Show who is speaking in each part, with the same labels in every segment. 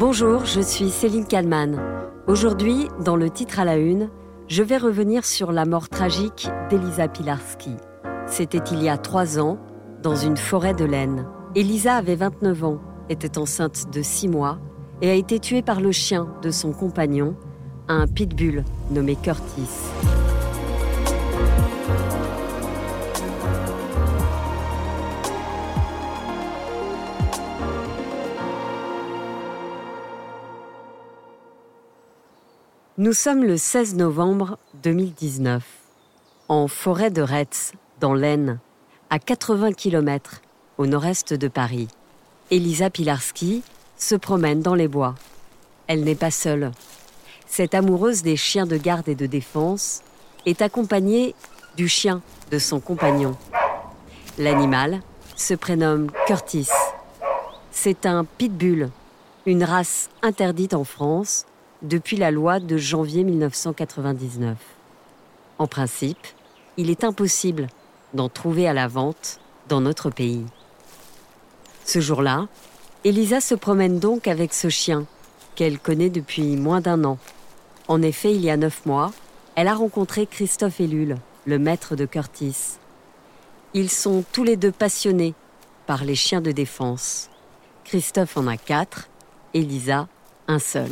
Speaker 1: Bonjour, je suis Céline Kalman. Aujourd'hui, dans le titre à la une, je vais revenir sur la mort tragique d'Elisa Pilarski. C'était il y a trois ans, dans une forêt de laine. Elisa avait 29 ans, était enceinte de six mois et a été tuée par le chien de son compagnon, un pitbull nommé Curtis. Nous sommes le 16 novembre 2019, en forêt de Retz, dans l'Aisne, à 80 km au nord-est de Paris. Elisa Pilarski se promène dans les bois. Elle n'est pas seule. Cette amoureuse des chiens de garde et de défense est accompagnée du chien de son compagnon. L'animal se prénomme Curtis. C'est un pitbull, une race interdite en France depuis la loi de janvier 1999. En principe, il est impossible d'en trouver à la vente dans notre pays. Ce jour-là, Elisa se promène donc avec ce chien qu'elle connaît depuis moins d'un an. En effet, il y a neuf mois, elle a rencontré Christophe Ellul, le maître de Curtis. Ils sont tous les deux passionnés par les chiens de défense. Christophe en a quatre, Elisa un seul.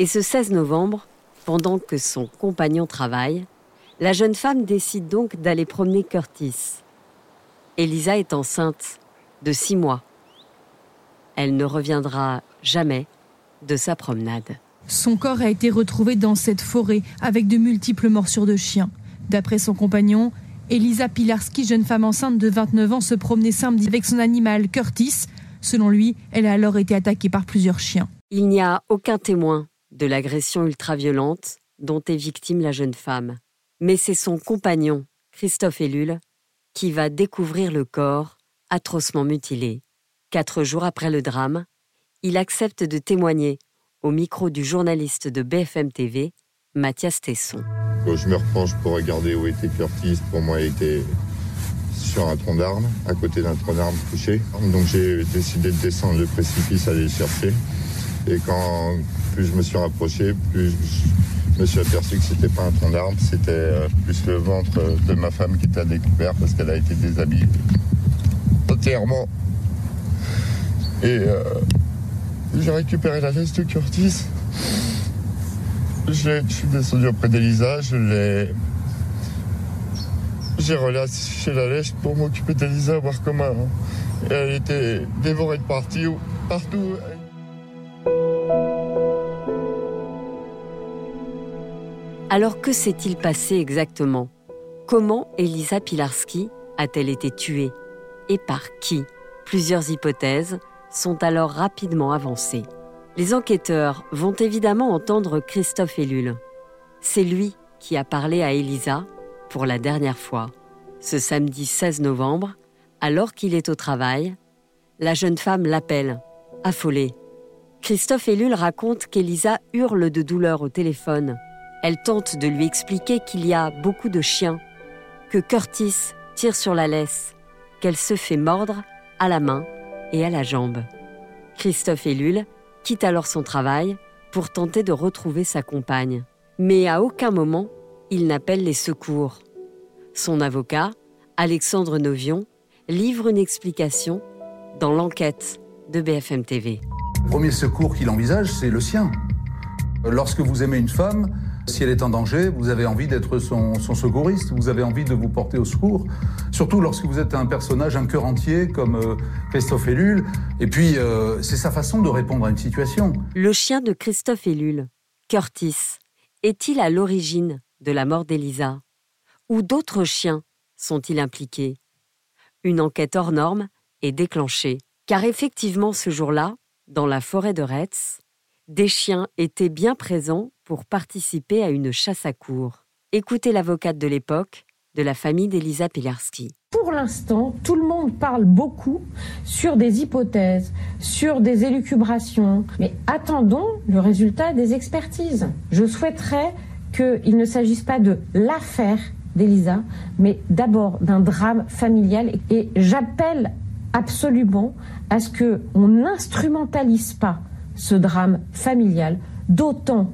Speaker 1: Et ce 16 novembre, pendant que son compagnon travaille, la jeune femme décide donc d'aller promener Curtis. Elisa est enceinte de six mois. Elle ne reviendra jamais de sa promenade.
Speaker 2: Son corps a été retrouvé dans cette forêt avec de multiples morsures de chiens. D'après son compagnon, Elisa Pilarski, jeune femme enceinte de 29 ans, se promenait samedi avec son animal Curtis. Selon lui, elle a alors été attaquée par plusieurs chiens.
Speaker 1: Il n'y a aucun témoin de l'agression ultra-violente dont est victime la jeune femme. Mais c'est son compagnon, Christophe Ellul, qui va découvrir le corps atrocement mutilé. Quatre jours après le drame, il accepte de témoigner au micro du journaliste de BFM TV, Mathias Tesson.
Speaker 3: Je me repenche pour regarder où était Curtis, pour moi, il était sur un tronc d'arbre, à côté d'un tronc d'arbre couché. Donc j'ai décidé de descendre le précipice, aller le chercher. Et quand plus je me suis rapproché, plus je me suis aperçu que c'était pas un tronc d'arbre, c'était euh, plus le ventre de ma femme qui était découvert parce qu'elle a été déshabillée entièrement. Et euh, j'ai récupéré la veste de Curtis. Je, suis descendu auprès d'Elisa, je l'ai. J'ai relâché la lèche pour m'occuper d'Elisa, voir comment elle était dévorée de partout. partout.
Speaker 1: Alors que s'est-il passé exactement? Comment Elisa Pilarski a-t-elle été tuée? Et par qui? Plusieurs hypothèses sont alors rapidement avancées. Les enquêteurs vont évidemment entendre Christophe Ellul. C'est lui qui a parlé à Elisa pour la dernière fois. Ce samedi 16 novembre, alors qu'il est au travail, la jeune femme l'appelle, affolée. Christophe Ellul raconte qu'Elisa hurle de douleur au téléphone elle tente de lui expliquer qu'il y a beaucoup de chiens, que Curtis tire sur la laisse, qu'elle se fait mordre à la main et à la jambe. Christophe Ellul quitte alors son travail pour tenter de retrouver sa compagne. Mais à aucun moment, il n'appelle les secours. Son avocat, Alexandre Novion, livre une explication dans l'enquête de BFM TV.
Speaker 4: Le premier secours qu'il envisage, c'est le sien. Lorsque vous aimez une femme, si elle est en danger, vous avez envie d'être son, secouriste, vous avez envie de vous porter au secours. Surtout lorsque vous êtes un personnage, un cœur entier comme euh, Christophe Ellul. Et puis, euh, c'est sa façon de répondre à une situation.
Speaker 1: Le chien de Christophe Ellul, Curtis, est-il à l'origine de la mort d'Elisa? Ou d'autres chiens sont-ils impliqués? Une enquête hors norme est déclenchée. Car effectivement, ce jour-là, dans la forêt de Retz, des chiens étaient bien présents pour participer à une chasse à cour. Écoutez l'avocate de l'époque de la famille d'Elisa Pilarski.
Speaker 5: Pour l'instant, tout le monde parle beaucoup sur des hypothèses, sur des élucubrations, mais attendons le résultat des expertises. Je souhaiterais qu'il ne s'agisse pas de l'affaire d'Elisa, mais d'abord d'un drame familial et j'appelle absolument à ce qu'on n'instrumentalise pas ce drame familial, d'autant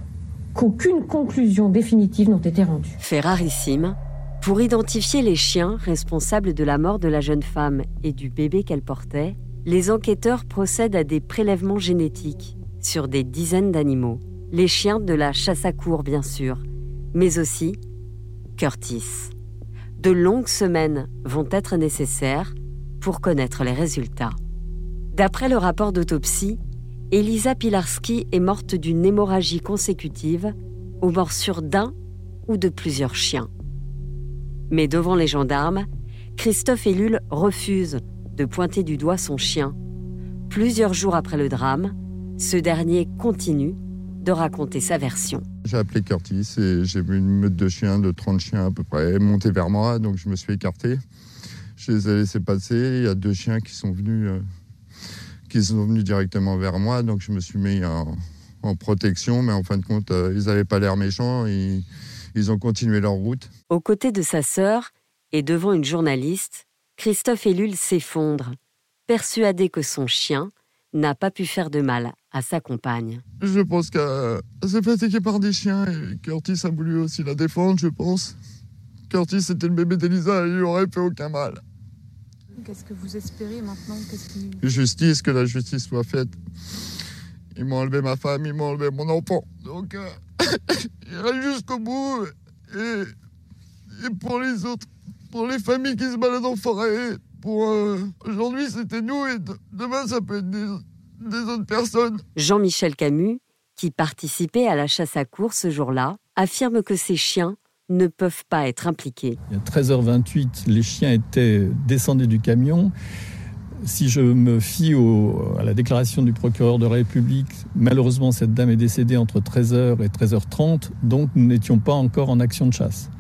Speaker 5: qu'aucune conclusion définitive n'a été rendue.
Speaker 1: Fait rarissime, pour identifier les chiens responsables de la mort de la jeune femme et du bébé qu'elle portait, les enquêteurs procèdent à des prélèvements génétiques sur des dizaines d'animaux. Les chiens de la chasse à cour, bien sûr, mais aussi Curtis. De longues semaines vont être nécessaires pour connaître les résultats. D'après le rapport d'autopsie, Elisa Pilarski est morte d'une hémorragie consécutive aux morsures d'un ou de plusieurs chiens. Mais devant les gendarmes, Christophe Ellul refuse de pointer du doigt son chien. Plusieurs jours après le drame, ce dernier continue de raconter sa version.
Speaker 3: J'ai appelé Curtis et j'ai vu une meute de chiens, de 30 chiens à peu près, monter vers moi, donc je me suis écarté. Je les ai laissés passer. Il y a deux chiens qui sont venus, euh, qui sont venus directement vers moi, donc je me suis mis en, protection, mais en fin de compte, euh, ils n'avaient pas l'air méchants. Ils, ils ont continué leur route.
Speaker 1: Aux côtés de sa sœur et devant une journaliste, Christophe Ellul s'effondre, persuadé que son chien n'a pas pu faire de mal à sa compagne.
Speaker 3: Je pense qu'elle s'est fatiguée par des chiens et Curtis a voulu aussi la défendre, je pense. Curtis était le bébé d'Elisa et il lui aurait fait aucun mal.
Speaker 2: Qu'est-ce que vous espérez maintenant
Speaker 3: Justice, que la justice soit faite. Ils m'ont enlevé ma femme, ils m'ont enlevé mon enfant. Donc, euh, il jusqu'au bout. Et, et, pour les autres, pour les familles qui se baladent en forêt, pour euh, aujourd'hui c'était nous et demain ça peut être des, des autres personnes.
Speaker 1: Jean-Michel Camus, qui participait à la chasse à course ce jour-là, affirme que ces chiens ne peuvent pas être impliqués.
Speaker 6: Il y a 13h28, les chiens étaient descendus du camion. Si je me fie à la déclaration du procureur de la République, malheureusement, cette dame est décédée entre 13h et 13h30, donc nous n'étions pas encore en action de chasse.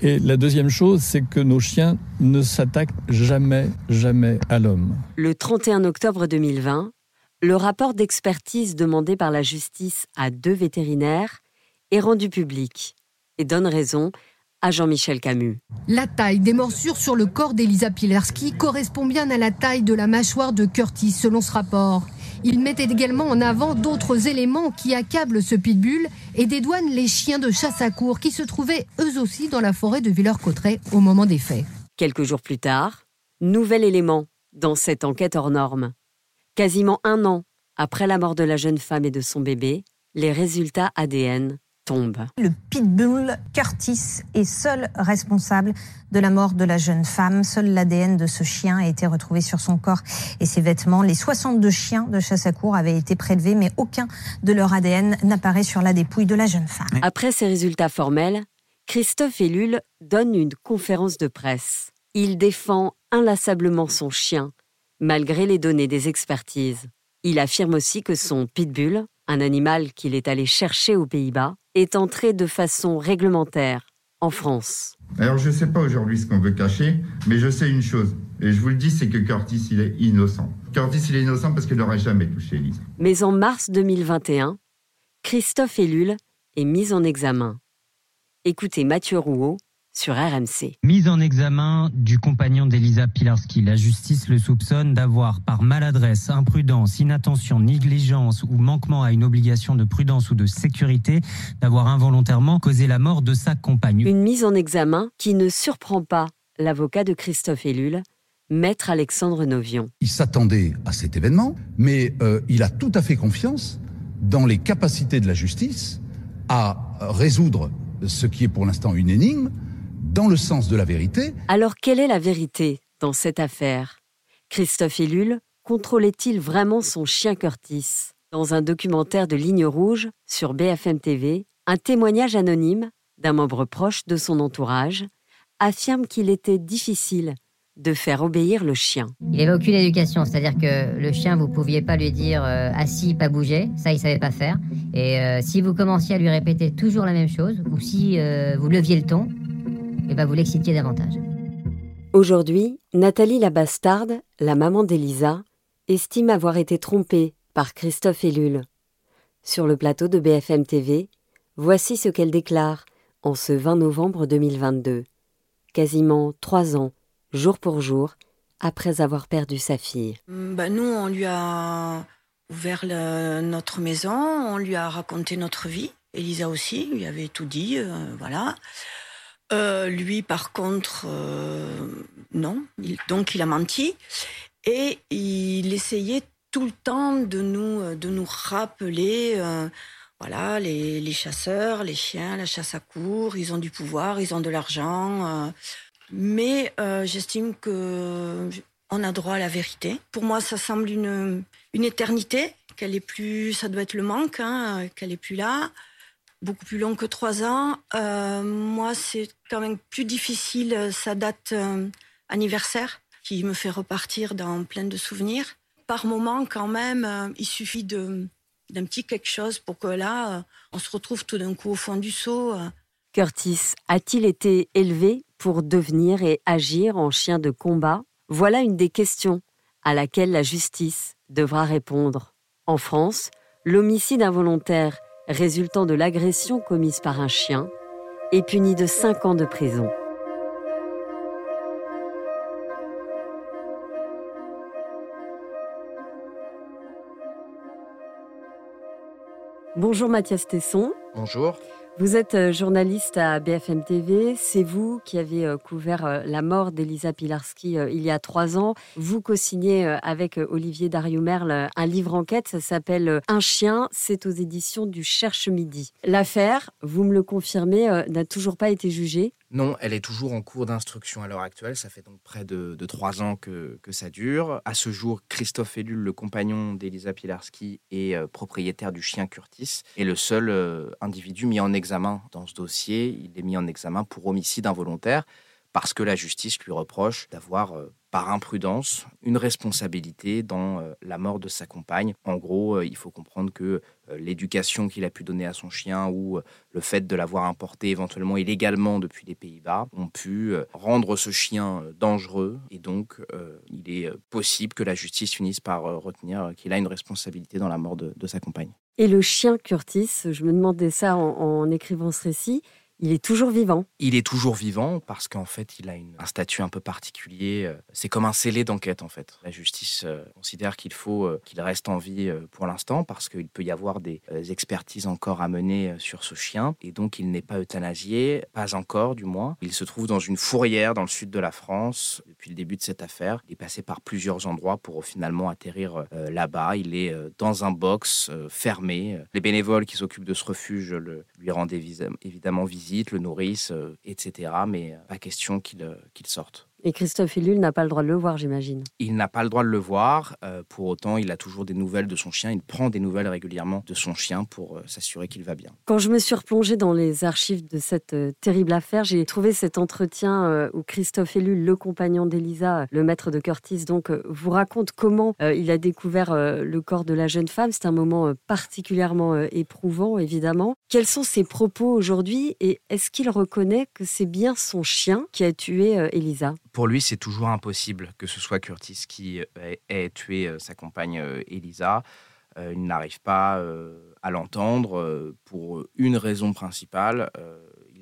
Speaker 6: Et la deuxième chose, c'est que nos chiens ne s'attaquent jamais, jamais à l'homme.
Speaker 1: Le 31 octobre 2020, le rapport d'expertise demandé par la justice à deux vétérinaires est rendu public et donne raison à Jean-Michel Camus.
Speaker 7: La taille des morsures sur le corps d'Elisa Pilarski correspond bien à la taille de la mâchoire de Curtis selon ce rapport. Il mettait également en avant d'autres éléments qui accablent ce pitbull et dédouanent les chiens de chasse à cour qui se trouvaient eux aussi dans la forêt de Villers-Cotterêts au moment des faits.
Speaker 1: Quelques jours plus tard, nouvel élément dans cette enquête hors norme. Quasiment un an après la mort de la jeune femme et de son bébé, les résultats ADN
Speaker 8: le pitbull Curtis est seul responsable de la mort de la jeune femme. Seul l'ADN de ce chien a été retrouvé sur son corps et ses vêtements. Les 62 chiens de chasse à cour avaient été prélevés, mais aucun de leur ADN n'apparaît sur la dépouille de la jeune femme.
Speaker 1: Après ces résultats formels, Christophe Ellul donne une conférence de presse. Il défend inlassablement son chien, malgré les données des expertises. Il affirme aussi que son pitbull, un animal qu'il est allé chercher aux Pays-Bas, est entré de façon réglementaire en France.
Speaker 3: Alors je ne sais pas aujourd'hui ce qu'on veut cacher, mais je sais une chose, et je vous le dis, c'est que Curtis, il est innocent. Curtis, il est innocent parce qu'il n'aurait jamais touché Elise.
Speaker 1: Mais en mars 2021, Christophe Ellul est mis en examen. Écoutez Mathieu Rouault sur RMC.
Speaker 9: Mise en examen du compagnon d'Elisa Pilarski. La justice le soupçonne d'avoir, par maladresse, imprudence, inattention, négligence ou manquement à une obligation de prudence ou de sécurité, d'avoir involontairement causé la mort de sa compagne.
Speaker 1: Une mise en examen qui ne surprend pas l'avocat de Christophe Ellul, maître Alexandre Novion.
Speaker 4: Il s'attendait à cet événement, mais euh, il a tout à fait confiance dans les capacités de la justice à résoudre ce qui est pour l'instant une énigme, dans le sens de la vérité.
Speaker 1: Alors quelle est la vérité dans cette affaire? Christophe Ellul contrôlait-il vraiment son chien Curtis? Dans un documentaire de Ligne Rouge sur BFM TV, un témoignage anonyme d'un membre proche de son entourage affirme qu'il était difficile de faire obéir le chien.
Speaker 10: Il n'avait aucune éducation, c'est-à-dire que le chien, vous pouviez pas lui dire euh, assis, pas bouger, ça il savait pas faire. Et euh, si vous commenciez à lui répéter toujours la même chose, ou si euh, vous leviez le ton, et va vous l'exciter davantage.
Speaker 1: Aujourd'hui, Nathalie la bastarde, la maman d'Elisa, estime avoir été trompée par Christophe Ellul. Sur le plateau de BFM TV, voici ce qu'elle déclare en ce 20 novembre 2022, quasiment trois ans, jour pour jour, après avoir perdu sa fille.
Speaker 11: Bah nous, on lui a ouvert notre maison, on lui a raconté notre vie. Elisa aussi, lui avait tout dit, voilà. Lui, par contre, non. donc, il a menti. Et il essayait tout le temps de nous, de nous rappeler voilà, les, chasseurs, les chiens, la chasse à cour, ils ont du pouvoir, ils ont de l'argent. Euh. mais euh, j'estime que on a droit à la vérité. Pour moi, ça semble une, une éternité. Qu'elle est plus, ça doit être le manque, hein, qu'elle est plus là. Beaucoup plus long que trois ans. Euh, moi, c'est quand même plus difficile sa date anniversaire, qui me fait repartir dans plein de souvenirs. Par moment, quand même, il suffit de d'un petit quelque chose pour que là, euh, on se retrouve tout d'un coup au fond du seau. Euh.
Speaker 1: Curtis a-t-il été élevé pour devenir et agir en chien de combat? Voilà une des questions à laquelle la justice devra répondre. En France, l'homicide involontaire résultant de l'agression commise par un chien est puni de 5 ans de prison. Bonjour Mathias Tesson.
Speaker 12: Bonjour.
Speaker 1: Vous êtes euh, journaliste à BFM TV. C'est vous qui avez euh, couvert euh, la mort d'Elisa Pilarski il y a trois ans. Vous co-signez avec Olivier Dario-Merle un livre enquête. Ça s'appelle Un chien. C'est aux éditions du Cherche Midi. L'affaire, vous me le confirmez, n'a toujours pas été jugée.
Speaker 12: Non, elle est toujours en cours d'instruction à l'heure actuelle. Ça fait donc près de, trois ans que, ça dure. À ce jour, Christophe Ellul, le compagnon d'Elisa Pilarski et euh, propriétaire du chien Curtis, est le seul euh, individu mis en examen dans ce dossier. Il est mis en examen pour homicide involontaire parce que la justice lui reproche d'avoir, euh, par imprudence, une responsabilité dans euh, la mort de sa compagne. En gros, euh, il faut comprendre que l'éducation qu'il a pu donner à son chien ou le fait de l'avoir importé éventuellement illégalement depuis les Pays-Bas ont pu rendre ce chien dangereux et donc il est possible que la justice finisse par retenir qu'il a une responsabilité dans la mort de, sa compagne.
Speaker 1: Et le chien Curtis, je me demandais ça en écrivant ce récit, il est toujours vivant.
Speaker 12: Il est toujours vivant parce qu'en fait, il a un statut un peu particulier. Euh, c'est comme un scellé d'enquête, en fait. La justice euh, considère qu'il faut euh, qu'il reste en vie pour l'instant parce qu'il peut y avoir des expertises encore à mener sur ce chien. Et donc, il n'est pas euthanasié, pas encore du moins. Il se trouve dans une fourrière dans le sud de la France depuis le début de cette affaire. Il est passé par plusieurs endroits pour finalement atterrir là-bas. Il est dans un box fermé. Les bénévoles qui s'occupent de ce refuge lui rendent évidemment visite le nourrissent, euh, etc. Mais euh, pas question euh, qu'il sorte.
Speaker 1: Et Christophe Ellul n'a pas le droit de le voir, j'imagine.
Speaker 12: Il n'a pas le droit de le voir. Euh, pour autant, il a toujours des nouvelles de son chien. Il prend des nouvelles régulièrement de son chien pour euh, s'assurer qu'il va bien.
Speaker 1: Quand je me suis replongée dans les archives de cette euh, terrible affaire, j'ai trouvé cet entretien où Christophe Ellul, le compagnon d'Elisa, le maître de Curtis, donc vous raconte comment il a découvert le corps de la jeune femme. C'est un moment particulièrement éprouvant, évidemment. Quels sont ses propos aujourd'hui et est-ce qu'il reconnaît que c'est bien son chien qui a tué Elisa?
Speaker 12: Pour lui, c'est toujours impossible que ce soit Curtis qui euh, ait, tué euh, sa compagne euh, Elisa. il n'arrive pas à l'entendre pour une raison principale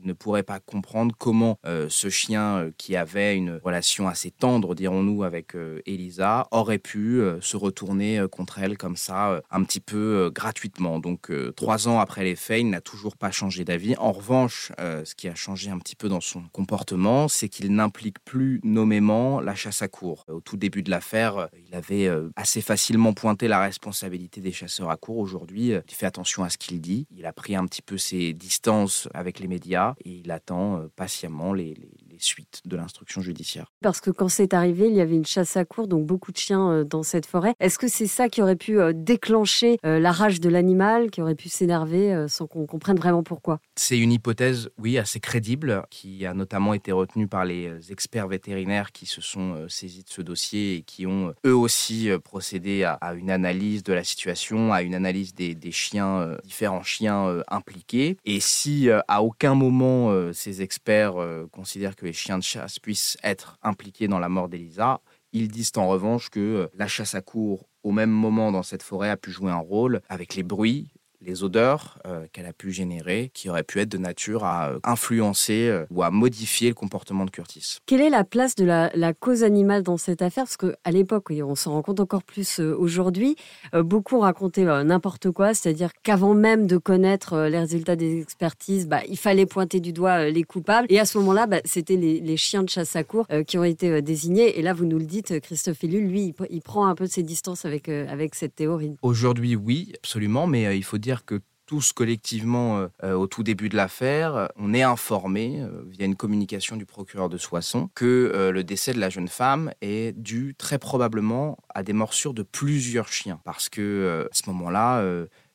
Speaker 12: ne pourrait pas comprendre comment euh, ce chien euh, qui avait une relation assez tendre, dirons-nous, avec euh, Elisa, aurait pu se retourner contre elle comme ça, un petit peu gratuitement. Donc trois ans après les faits, il n'a toujours pas changé d'avis. En revanche, ce qui a changé un petit peu dans son comportement, c'est qu'il n'implique plus nommément la chasse à cour. Au tout début de l'affaire, il avait assez facilement pointé la responsabilité des chasseurs à cour. Aujourd'hui, il fait attention à ce qu'il dit. Il a pris un petit peu ses distances avec les médias il attend euh, patiemment les, suites de l'instruction judiciaire.
Speaker 1: Parce que quand c'est arrivé, il y avait une chasse à cour, donc beaucoup de chiens euh, dans cette forêt. Est-ce que c'est ça qui aurait pu euh, déclencher la rage de l'animal, qui aurait pu s'énerver sans qu'on comprenne vraiment pourquoi?
Speaker 12: C'est une hypothèse, oui, assez crédible, qui a notamment été retenue par les experts vétérinaires qui se sont saisis de ce dossier et qui ont eux aussi procédé à, une analyse de la situation, à une analyse des, des chiens, différents chiens impliqués. Et si à aucun moment euh, ces experts euh, considèrent que les chiens de chasse puissent être impliqués dans la mort d'Elisa. Ils disent en revanche que euh, la chasse à court, au même moment dans cette forêt, a pu jouer un rôle avec les bruits, les odeurs euh, qu'elle a pu générer, qui auraient pu être de nature à euh, influencer euh, ou à modifier le comportement de Curtis.
Speaker 1: Quelle est la place de la, cause animale dans cette affaire? Parce qu'à l'époque, on s'en rend compte encore plus aujourd'hui, beaucoup racontaient n'importe quoi, c'est-à-dire qu'avant même de connaître les résultats des expertises, bah, il fallait pointer du doigt les coupables. Et à ce moment-là, bah, c'était les, chiens de chasse à cour qui ont été désignés. Et là, vous nous le dites, Christophe Ellul, lui, il, prend un peu ses distances avec, avec cette théorie.
Speaker 12: Aujourd'hui, oui, absolument, mais il faut dire que tous collectivement, euh, euh, au tout début de l'affaire, on est informé euh, via une communication du procureur de Soissons que le décès de la jeune femme est dû très probablement à des morsures de plusieurs chiens. Parce que à ce moment-là,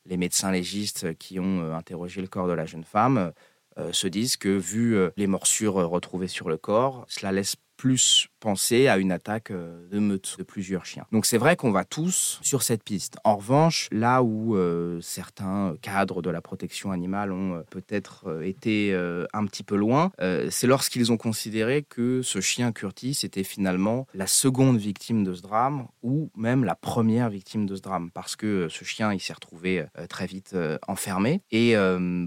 Speaker 12: les médecins légistes qui ont interrogé le corps de la jeune femme se disent que vu les morsures retrouvées sur le corps, cela laisse plus penser à une attaque euh, de meute de plusieurs chiens. Donc c'est vrai qu'on va tous sur cette piste. En revanche, là où euh, certains cadres de la protection animale ont euh, peut-être été un petit peu loin, c'est lorsqu'ils ont considéré que ce chien Curtis était finalement la seconde victime de ce drame ou même la première victime de ce drame parce que ce chien il s'est retrouvé très vite enfermé et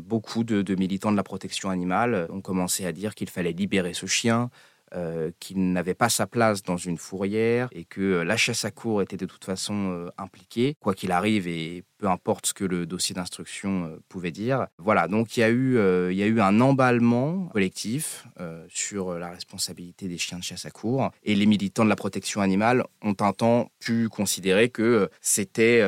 Speaker 12: beaucoup de militants de la protection animale ont commencé à dire qu'il fallait libérer ce chien, euh, qu'il n'avait pas sa place dans une fourrière et que euh, la chasse à cour était de toute façon euh, impliquée, quoi qu'il arrive et peu importe ce que le dossier d'instruction pouvait dire. Voilà, donc il y, a eu, il y a eu un emballement collectif sur la responsabilité des chiens de chasse à cour et les militants de la protection animale ont un temps pu considérer que c'était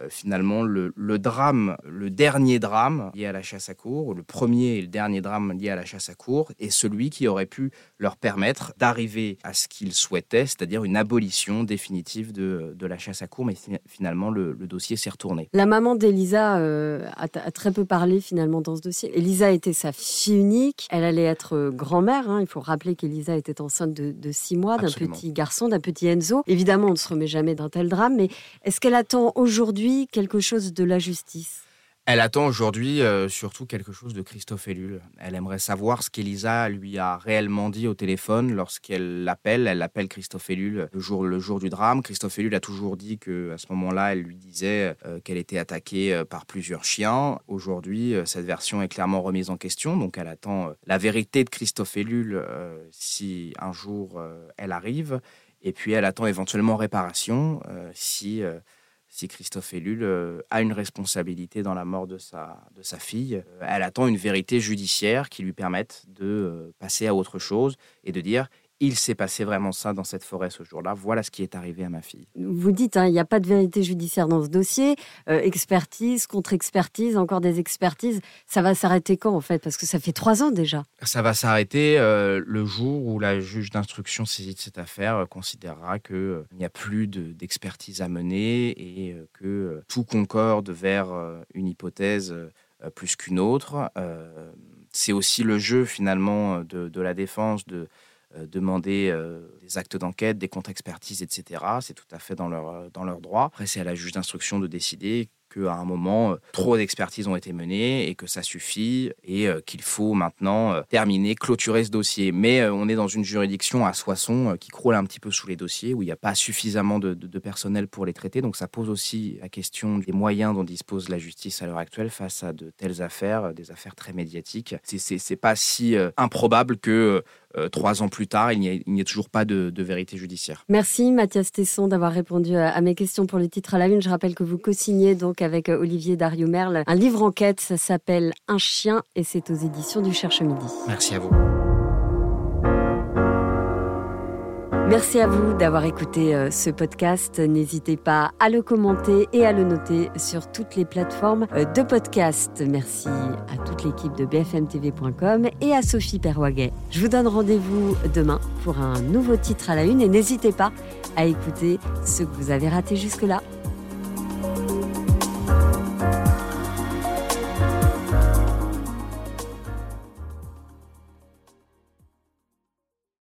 Speaker 12: euh, finalement le, drame, le dernier drame lié à la chasse à cour, le premier et le dernier drame lié à la chasse à cour, est celui qui aurait pu leur permettre d'arriver à ce qu'ils souhaitaient, c'est-à-dire une abolition définitive de, la chasse à cour, mais finalement le, dossier s'est retourné.
Speaker 1: La maman d'Elisa euh, a, très peu parlé finalement dans ce dossier. Elisa était sa fille unique, elle allait être euh, grand-mère, hein. il faut rappeler qu'Elisa était enceinte de, six mois, d'un petit garçon, d'un petit Enzo. Évidemment, on ne se remet jamais d'un tel drame, mais est-ce qu'elle attend aujourd'hui quelque chose de la justice?
Speaker 12: Elle attend aujourd'hui euh, surtout quelque chose de Christophe Ellul. Elle aimerait savoir ce qu'Elisa lui a réellement dit au téléphone lorsqu'elle l'appelle. Elle l'appelle Christophe Ellul le jour, le jour du drame. Christophe Ellul a toujours dit que à ce moment-là, elle lui disait euh, qu'elle était attaquée euh, par plusieurs chiens. Aujourd'hui, cette version est clairement remise en question. Donc elle attend la vérité de Christophe Ellul si un jour elle arrive. Et puis elle attend éventuellement réparation si si Christophe Ellul euh, a une responsabilité dans la mort de sa, de sa fille. Euh, elle attend une vérité judiciaire qui lui permette de euh, passer à autre chose et de dire il s'est passé vraiment ça dans cette forêt ce jour-là. Voilà ce qui est arrivé à ma fille.
Speaker 1: Vous dites, hein, il n'y a pas de vérité judiciaire dans ce dossier. Euh, expertise, contre-expertise, encore des expertises. Ça va s'arrêter quand en fait? Parce que ça fait trois ans déjà.
Speaker 12: Ça va s'arrêter euh, le jour où la juge d'instruction saisie de cette affaire euh, considérera qu'il n'y a plus d'expertise à mener et que tout concorde vers une hypothèse plus qu'une autre. C'est aussi le jeu finalement de, de la défense de demander euh, des actes d'enquête, des contre-expertises, etc. C'est tout à fait dans leur, dans leur droit. Après, c'est à la juge d'instruction de décider qu'à un moment, euh, trop d'expertises ont été menées et que ça suffit et euh, qu'il faut maintenant euh, terminer, clôturer ce dossier. Mais on est dans une juridiction à Soissons qui croule un petit peu sous les dossiers, où il n'y a pas suffisamment de, personnel pour les traiter. Donc ça pose aussi la question des moyens dont dispose la justice à l'heure actuelle face à de telles affaires, des affaires très médiatiques. C'est pas si improbable que trois ans plus tard, il n'y ait, toujours pas de, vérité judiciaire.
Speaker 1: Merci Mathias Tesson d'avoir répondu à, mes questions pour le titre à la une. Je rappelle que vous co-signez donc avec euh, Olivier Dario-Merle. Un livre enquête, ça s'appelle Un chien et c'est aux éditions du Cherche Midi.
Speaker 12: Merci à vous.
Speaker 1: Merci à vous d'avoir écouté euh, ce podcast. N'hésitez pas à le commenter et à le noter sur toutes les plateformes euh, de podcast. Merci à toute l'équipe de bfmtv.com et à Sophie Perwaguet. Je vous donne rendez-vous demain pour un nouveau titre à la une et n'hésitez pas à écouter ce que vous avez raté jusque-là.